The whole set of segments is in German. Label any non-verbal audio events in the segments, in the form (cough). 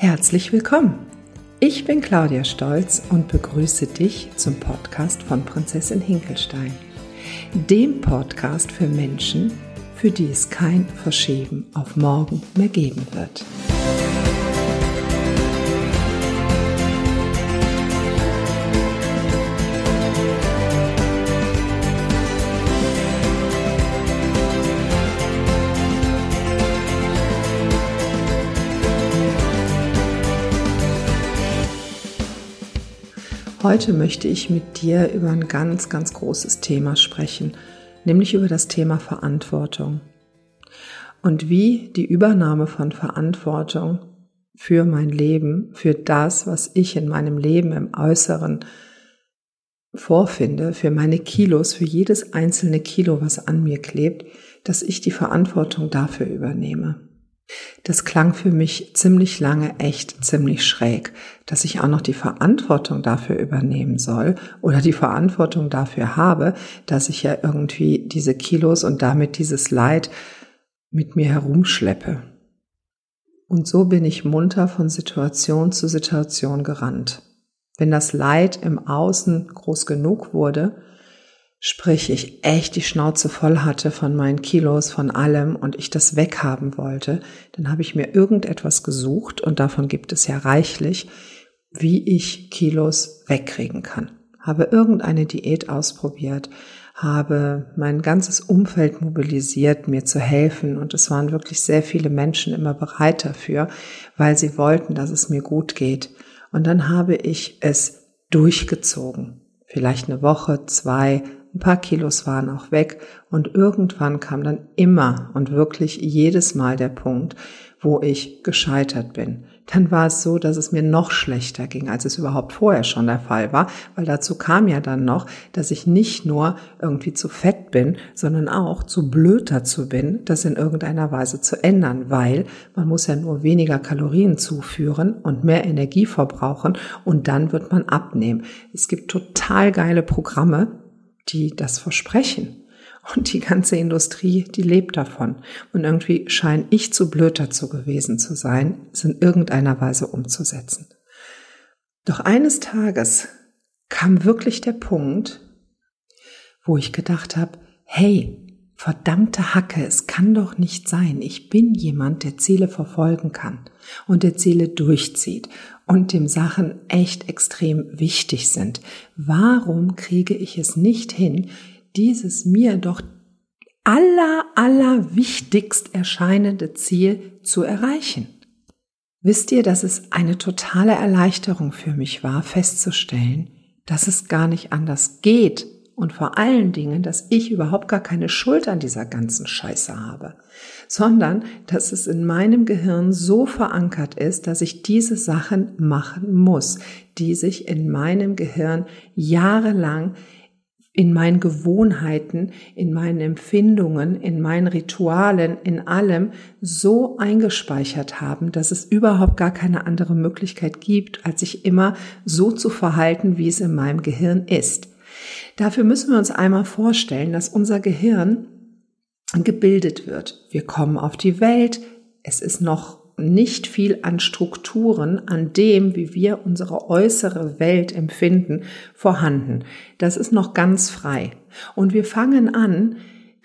Herzlich willkommen. Ich bin Claudia Stolz und begrüße dich zum Podcast von Prinzessin Hinkelstein, dem Podcast für Menschen, für die es kein Verschieben auf morgen mehr geben wird. Heute möchte ich mit dir über ein ganz, ganz großes Thema sprechen, nämlich über das Thema Verantwortung. Und wie die Übernahme von Verantwortung für mein Leben, für das, was ich in meinem Leben im Äußeren vorfinde, für meine Kilos, für jedes einzelne Kilo, was an mir klebt, dass ich die Verantwortung dafür übernehme. Das klang für mich ziemlich lange echt ziemlich schräg, dass ich auch noch die Verantwortung dafür übernehmen soll oder die Verantwortung dafür habe, dass ich ja irgendwie diese Kilos und damit dieses Leid mit mir herumschleppe. Und so bin ich munter von Situation zu Situation gerannt. Wenn das Leid im Außen groß genug wurde, Sprich, ich echt die Schnauze voll hatte von meinen Kilos, von allem und ich das weghaben wollte, dann habe ich mir irgendetwas gesucht und davon gibt es ja reichlich, wie ich Kilos wegkriegen kann. Habe irgendeine Diät ausprobiert, habe mein ganzes Umfeld mobilisiert, mir zu helfen und es waren wirklich sehr viele Menschen immer bereit dafür, weil sie wollten, dass es mir gut geht. Und dann habe ich es durchgezogen. Vielleicht eine Woche, zwei, ein paar Kilos waren auch weg und irgendwann kam dann immer und wirklich jedes Mal der Punkt, wo ich gescheitert bin. Dann war es so, dass es mir noch schlechter ging, als es überhaupt vorher schon der Fall war, weil dazu kam ja dann noch, dass ich nicht nur irgendwie zu fett bin, sondern auch zu blöd dazu bin, das in irgendeiner Weise zu ändern, weil man muss ja nur weniger Kalorien zuführen und mehr Energie verbrauchen und dann wird man abnehmen. Es gibt total geile Programme, die das versprechen. Und die ganze Industrie, die lebt davon. Und irgendwie scheine ich zu blöd dazu gewesen zu sein, es in irgendeiner Weise umzusetzen. Doch eines Tages kam wirklich der Punkt, wo ich gedacht habe, hey, verdammte Hacke, es kann doch nicht sein. Ich bin jemand, der Ziele verfolgen kann und der Ziele durchzieht und dem Sachen echt extrem wichtig sind. Warum kriege ich es nicht hin, dieses mir doch aller, aller wichtigst erscheinende Ziel zu erreichen? Wisst ihr, dass es eine totale Erleichterung für mich war, festzustellen, dass es gar nicht anders geht und vor allen Dingen, dass ich überhaupt gar keine Schuld an dieser ganzen Scheiße habe, sondern dass es in meinem Gehirn so verankert ist, dass ich diese Sachen machen muss, die sich in meinem Gehirn jahrelang in meinen Gewohnheiten, in meinen Empfindungen, in meinen Ritualen, in allem so eingespeichert haben, dass es überhaupt gar keine andere Möglichkeit gibt, als sich immer so zu verhalten, wie es in meinem Gehirn ist. Dafür müssen wir uns einmal vorstellen, dass unser Gehirn gebildet wird. Wir kommen auf die Welt. Es ist noch nicht viel an Strukturen, an dem, wie wir unsere äußere Welt empfinden, vorhanden. Das ist noch ganz frei. Und wir fangen an,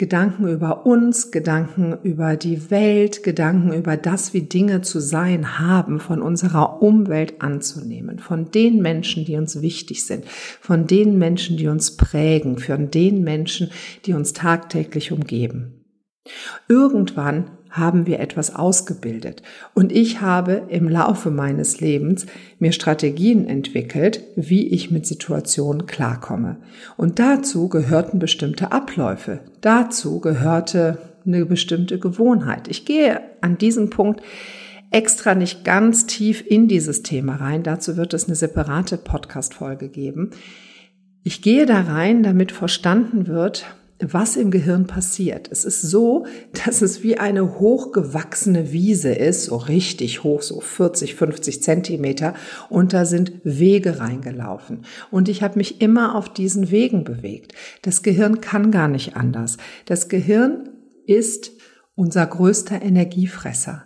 Gedanken über uns, Gedanken über die Welt, Gedanken über das, wie Dinge zu sein haben, von unserer Umwelt anzunehmen, von den Menschen, die uns wichtig sind, von den Menschen, die uns prägen, von den Menschen, die uns tagtäglich umgeben. Irgendwann haben wir etwas ausgebildet. Und ich habe im Laufe meines Lebens mir Strategien entwickelt, wie ich mit Situationen klarkomme. Und dazu gehörten bestimmte Abläufe. Dazu gehörte eine bestimmte Gewohnheit. Ich gehe an diesem Punkt extra nicht ganz tief in dieses Thema rein. Dazu wird es eine separate Podcast-Folge geben. Ich gehe da rein, damit verstanden wird, was im Gehirn passiert. Es ist so, dass es wie eine hochgewachsene Wiese ist, so richtig hoch, so 40, 50 Zentimeter, und da sind Wege reingelaufen. Und ich habe mich immer auf diesen Wegen bewegt. Das Gehirn kann gar nicht anders. Das Gehirn ist unser größter Energiefresser.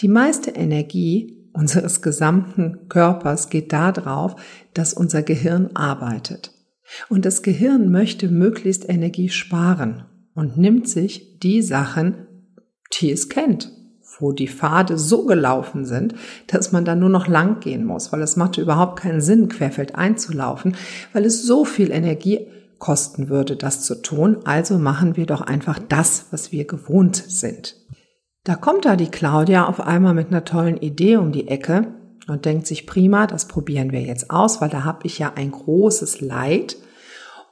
Die meiste Energie unseres gesamten Körpers geht darauf, dass unser Gehirn arbeitet. Und das Gehirn möchte möglichst Energie sparen und nimmt sich die Sachen, die es kennt, wo die Pfade so gelaufen sind, dass man da nur noch lang gehen muss, weil es macht überhaupt keinen Sinn, querfeld einzulaufen, weil es so viel Energie kosten würde, das zu tun. Also machen wir doch einfach das, was wir gewohnt sind. Da kommt da die Claudia auf einmal mit einer tollen Idee um die Ecke und denkt sich, prima, das probieren wir jetzt aus, weil da habe ich ja ein großes Leid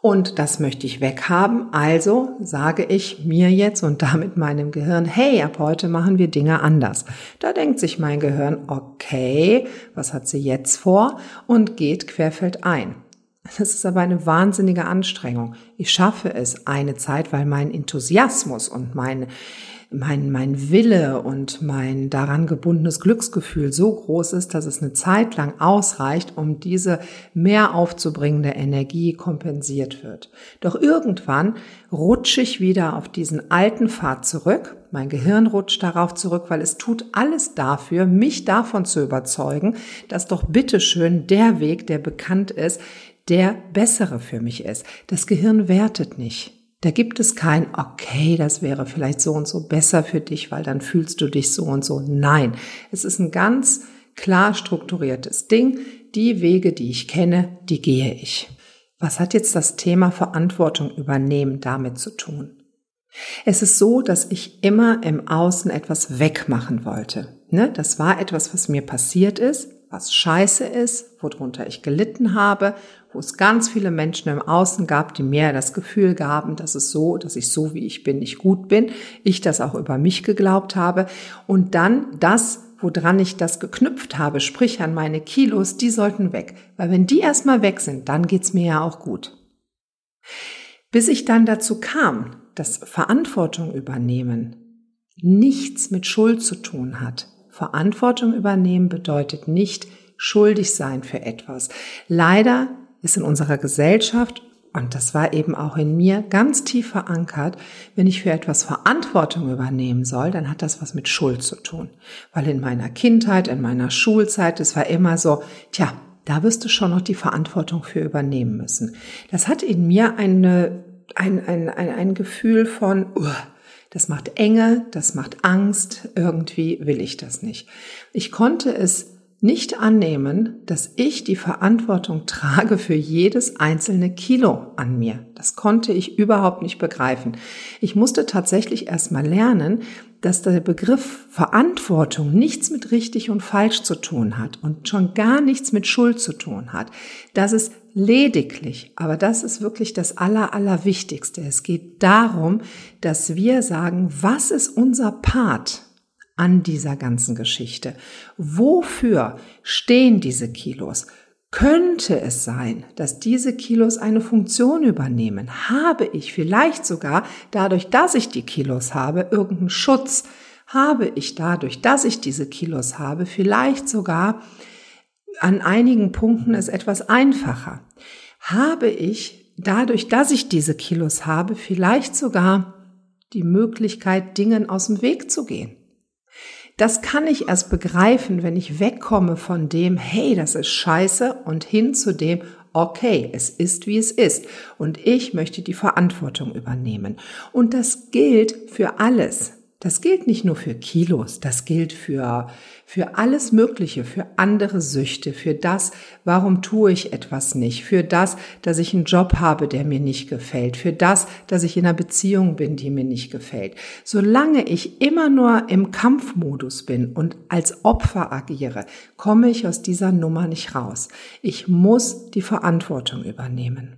und das möchte ich weghaben. Also sage ich mir jetzt und damit meinem Gehirn, hey, ab heute machen wir Dinge anders. Da denkt sich mein Gehirn, okay, was hat sie jetzt vor? Und geht querfeld ein. Das ist aber eine wahnsinnige Anstrengung. Ich schaffe es eine Zeit, weil mein Enthusiasmus und mein mein, mein Wille und mein daran gebundenes Glücksgefühl so groß ist, dass es eine Zeit lang ausreicht, um diese mehr aufzubringende Energie kompensiert wird. Doch irgendwann rutsche ich wieder auf diesen alten Pfad zurück. Mein Gehirn rutscht darauf zurück, weil es tut alles dafür, mich davon zu überzeugen, dass doch bitteschön der Weg, der bekannt ist, der bessere für mich ist. Das Gehirn wertet nicht. Da gibt es kein, okay, das wäre vielleicht so und so besser für dich, weil dann fühlst du dich so und so. Nein, es ist ein ganz klar strukturiertes Ding. Die Wege, die ich kenne, die gehe ich. Was hat jetzt das Thema Verantwortung übernehmen damit zu tun? Es ist so, dass ich immer im Außen etwas wegmachen wollte. Ne? Das war etwas, was mir passiert ist, was scheiße ist, worunter ich gelitten habe wo es ganz viele Menschen im Außen gab, die mir das Gefühl gaben, dass es so, dass ich so wie ich bin nicht gut bin, ich das auch über mich geglaubt habe und dann das, woran ich das geknüpft habe, sprich an meine Kilos, die sollten weg, weil wenn die erstmal weg sind, dann geht's mir ja auch gut. Bis ich dann dazu kam, dass Verantwortung übernehmen nichts mit Schuld zu tun hat. Verantwortung übernehmen bedeutet nicht schuldig sein für etwas. Leider ist in unserer Gesellschaft, und das war eben auch in mir ganz tief verankert, wenn ich für etwas Verantwortung übernehmen soll, dann hat das was mit Schuld zu tun. Weil in meiner Kindheit, in meiner Schulzeit, es war immer so, tja, da wirst du schon noch die Verantwortung für übernehmen müssen. Das hat in mir eine, ein, ein, ein, ein Gefühl von, uh, das macht Enge, das macht Angst, irgendwie will ich das nicht. Ich konnte es nicht annehmen, dass ich die Verantwortung trage für jedes einzelne Kilo an mir. Das konnte ich überhaupt nicht begreifen. Ich musste tatsächlich erstmal lernen, dass der Begriff Verantwortung nichts mit richtig und falsch zu tun hat und schon gar nichts mit Schuld zu tun hat. Das ist lediglich, aber das ist wirklich das Aller, Allerwichtigste. Es geht darum, dass wir sagen, was ist unser Part? An dieser ganzen Geschichte? Wofür stehen diese Kilos? Könnte es sein, dass diese Kilos eine Funktion übernehmen? Habe ich vielleicht sogar dadurch, dass ich die Kilos habe, irgendeinen Schutz? Habe ich dadurch, dass ich diese Kilos habe, vielleicht sogar an einigen Punkten es etwas einfacher? Habe ich dadurch, dass ich diese Kilos habe, vielleicht sogar die Möglichkeit, Dingen aus dem Weg zu gehen? Das kann ich erst begreifen, wenn ich wegkomme von dem, hey, das ist scheiße und hin zu dem, okay, es ist wie es ist und ich möchte die Verantwortung übernehmen. Und das gilt für alles. Das gilt nicht nur für Kilos, das gilt für, für alles Mögliche, für andere Süchte, für das, warum tue ich etwas nicht, für das, dass ich einen Job habe, der mir nicht gefällt, für das, dass ich in einer Beziehung bin, die mir nicht gefällt. Solange ich immer nur im Kampfmodus bin und als Opfer agiere, komme ich aus dieser Nummer nicht raus. Ich muss die Verantwortung übernehmen.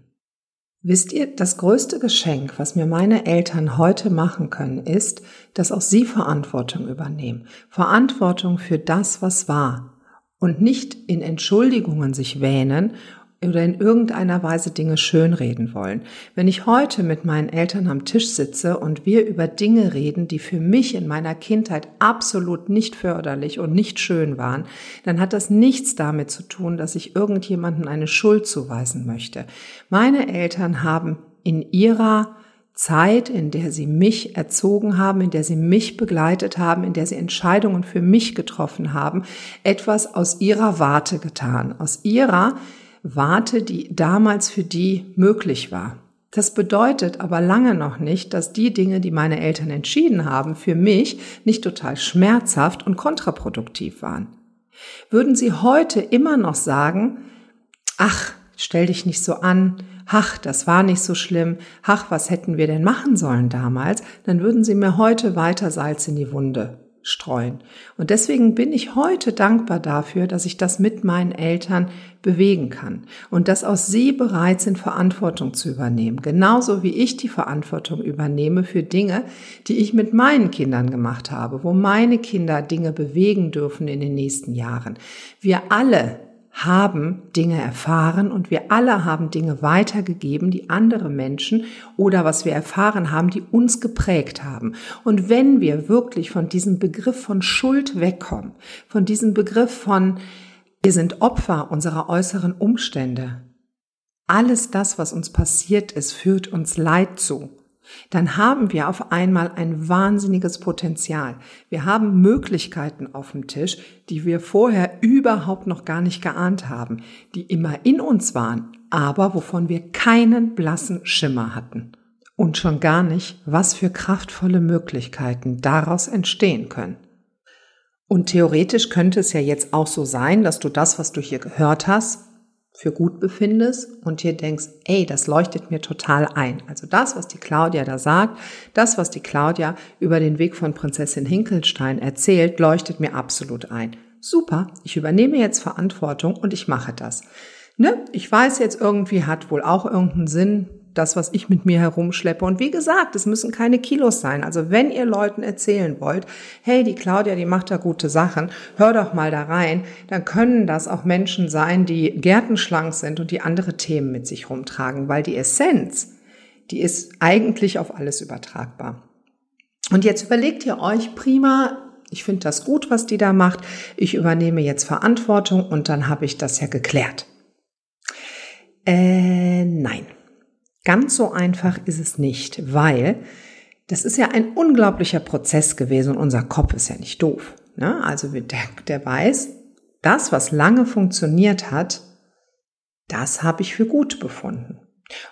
Wisst ihr, das größte Geschenk, was mir meine Eltern heute machen können, ist, dass auch sie Verantwortung übernehmen. Verantwortung für das, was war. Und nicht in Entschuldigungen sich wähnen oder in irgendeiner Weise Dinge schönreden wollen. Wenn ich heute mit meinen Eltern am Tisch sitze und wir über Dinge reden, die für mich in meiner Kindheit absolut nicht förderlich und nicht schön waren, dann hat das nichts damit zu tun, dass ich irgendjemanden eine Schuld zuweisen möchte. Meine Eltern haben in ihrer Zeit, in der sie mich erzogen haben, in der sie mich begleitet haben, in der sie Entscheidungen für mich getroffen haben, etwas aus ihrer Warte getan, aus ihrer Warte, die damals für die möglich war. Das bedeutet aber lange noch nicht, dass die Dinge, die meine Eltern entschieden haben, für mich nicht total schmerzhaft und kontraproduktiv waren. Würden sie heute immer noch sagen, ach, stell dich nicht so an, ach, das war nicht so schlimm, ach, was hätten wir denn machen sollen damals, dann würden sie mir heute weiter Salz in die Wunde streuen. Und deswegen bin ich heute dankbar dafür, dass ich das mit meinen Eltern bewegen kann und dass auch sie bereit sind, Verantwortung zu übernehmen. Genauso wie ich die Verantwortung übernehme für Dinge, die ich mit meinen Kindern gemacht habe, wo meine Kinder Dinge bewegen dürfen in den nächsten Jahren. Wir alle haben Dinge erfahren und wir alle haben Dinge weitergegeben, die andere Menschen oder was wir erfahren haben, die uns geprägt haben. Und wenn wir wirklich von diesem Begriff von Schuld wegkommen, von diesem Begriff von wir sind Opfer unserer äußeren Umstände, alles das, was uns passiert ist, führt uns Leid zu dann haben wir auf einmal ein wahnsinniges Potenzial. Wir haben Möglichkeiten auf dem Tisch, die wir vorher überhaupt noch gar nicht geahnt haben, die immer in uns waren, aber wovon wir keinen blassen Schimmer hatten. Und schon gar nicht, was für kraftvolle Möglichkeiten daraus entstehen können. Und theoretisch könnte es ja jetzt auch so sein, dass du das, was du hier gehört hast, für gut befindest und hier denkst, ey, das leuchtet mir total ein. Also das, was die Claudia da sagt, das, was die Claudia über den Weg von Prinzessin Hinkelstein erzählt, leuchtet mir absolut ein. Super, ich übernehme jetzt Verantwortung und ich mache das. Ne? Ich weiß jetzt irgendwie hat wohl auch irgendeinen Sinn, das, was ich mit mir herumschleppe. Und wie gesagt, es müssen keine Kilos sein. Also wenn ihr Leuten erzählen wollt, hey, die Claudia, die macht da gute Sachen, hör doch mal da rein, dann können das auch Menschen sein, die gärtenschlank sind und die andere Themen mit sich rumtragen, weil die Essenz, die ist eigentlich auf alles übertragbar. Und jetzt überlegt ihr euch prima, ich finde das gut, was die da macht. Ich übernehme jetzt Verantwortung und dann habe ich das ja geklärt. Äh, nein. Ganz so einfach ist es nicht, weil das ist ja ein unglaublicher Prozess gewesen und unser Kopf ist ja nicht doof. Ne? Also der, der weiß, das, was lange funktioniert hat, das habe ich für gut befunden.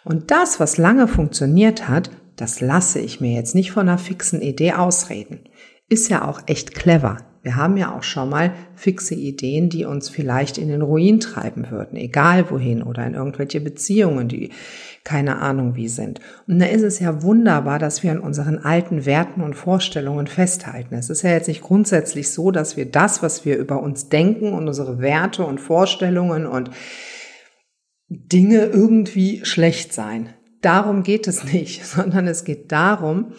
Und das, was lange funktioniert hat, das lasse ich mir jetzt nicht von einer fixen Idee ausreden. Ist ja auch echt clever. Wir haben ja auch schon mal fixe Ideen, die uns vielleicht in den Ruin treiben würden, egal wohin oder in irgendwelche Beziehungen, die keine Ahnung wie sind. Und da ist es ja wunderbar, dass wir an unseren alten Werten und Vorstellungen festhalten. Es ist ja jetzt nicht grundsätzlich so, dass wir das, was wir über uns denken und unsere Werte und Vorstellungen und Dinge irgendwie schlecht sein. Darum geht es nicht, (laughs) sondern es geht darum,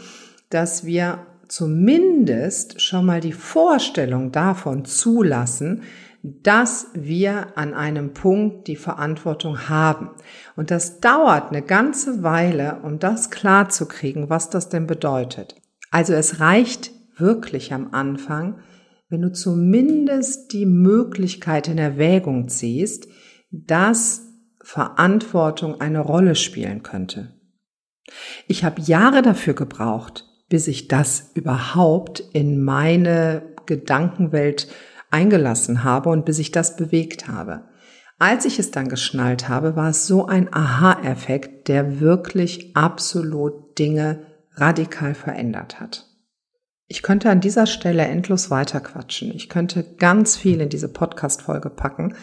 dass wir zumindest schon mal die Vorstellung davon zulassen, dass wir an einem Punkt die Verantwortung haben. Und das dauert eine ganze Weile, um das klar zu kriegen, was das denn bedeutet. Also es reicht wirklich am Anfang, wenn du zumindest die Möglichkeit in Erwägung ziehst, dass Verantwortung eine Rolle spielen könnte. Ich habe Jahre dafür gebraucht, bis ich das überhaupt in meine Gedankenwelt eingelassen habe und bis ich das bewegt habe. Als ich es dann geschnallt habe, war es so ein Aha-Effekt, der wirklich absolut Dinge radikal verändert hat. Ich könnte an dieser Stelle endlos weiterquatschen. Ich könnte ganz viel in diese Podcast-Folge packen,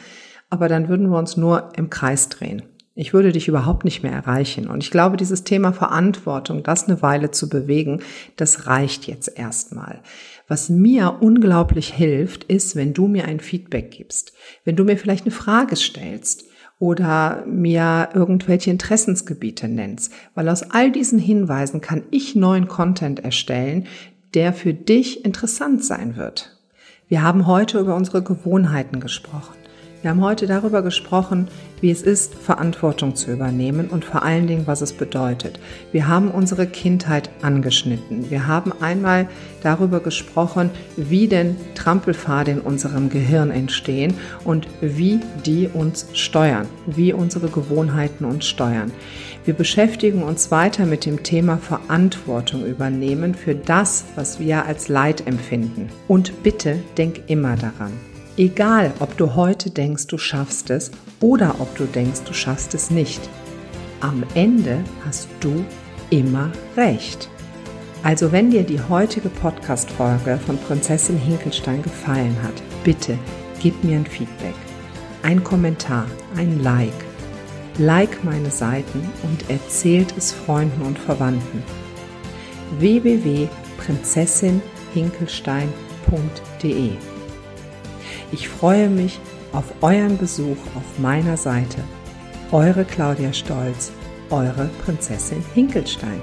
aber dann würden wir uns nur im Kreis drehen. Ich würde dich überhaupt nicht mehr erreichen. Und ich glaube, dieses Thema Verantwortung, das eine Weile zu bewegen, das reicht jetzt erstmal. Was mir unglaublich hilft, ist, wenn du mir ein Feedback gibst. Wenn du mir vielleicht eine Frage stellst oder mir irgendwelche Interessensgebiete nennst. Weil aus all diesen Hinweisen kann ich neuen Content erstellen, der für dich interessant sein wird. Wir haben heute über unsere Gewohnheiten gesprochen. Wir haben heute darüber gesprochen, wie es ist, Verantwortung zu übernehmen und vor allen Dingen, was es bedeutet. Wir haben unsere Kindheit angeschnitten. Wir haben einmal darüber gesprochen, wie denn Trampelpfade in unserem Gehirn entstehen und wie die uns steuern, wie unsere Gewohnheiten uns steuern. Wir beschäftigen uns weiter mit dem Thema Verantwortung übernehmen für das, was wir als Leid empfinden. Und bitte denk immer daran. Egal, ob du heute denkst, du schaffst es oder ob du denkst, du schaffst es nicht. Am Ende hast du immer recht. Also wenn dir die heutige Podcast-Folge von Prinzessin Hinkelstein gefallen hat, bitte gib mir ein Feedback, ein Kommentar, ein Like. Like meine Seiten und erzählt es Freunden und Verwandten. www.prinzessinhinkelstein.de ich freue mich auf euren Besuch auf meiner Seite. Eure Claudia Stolz, eure Prinzessin Hinkelstein.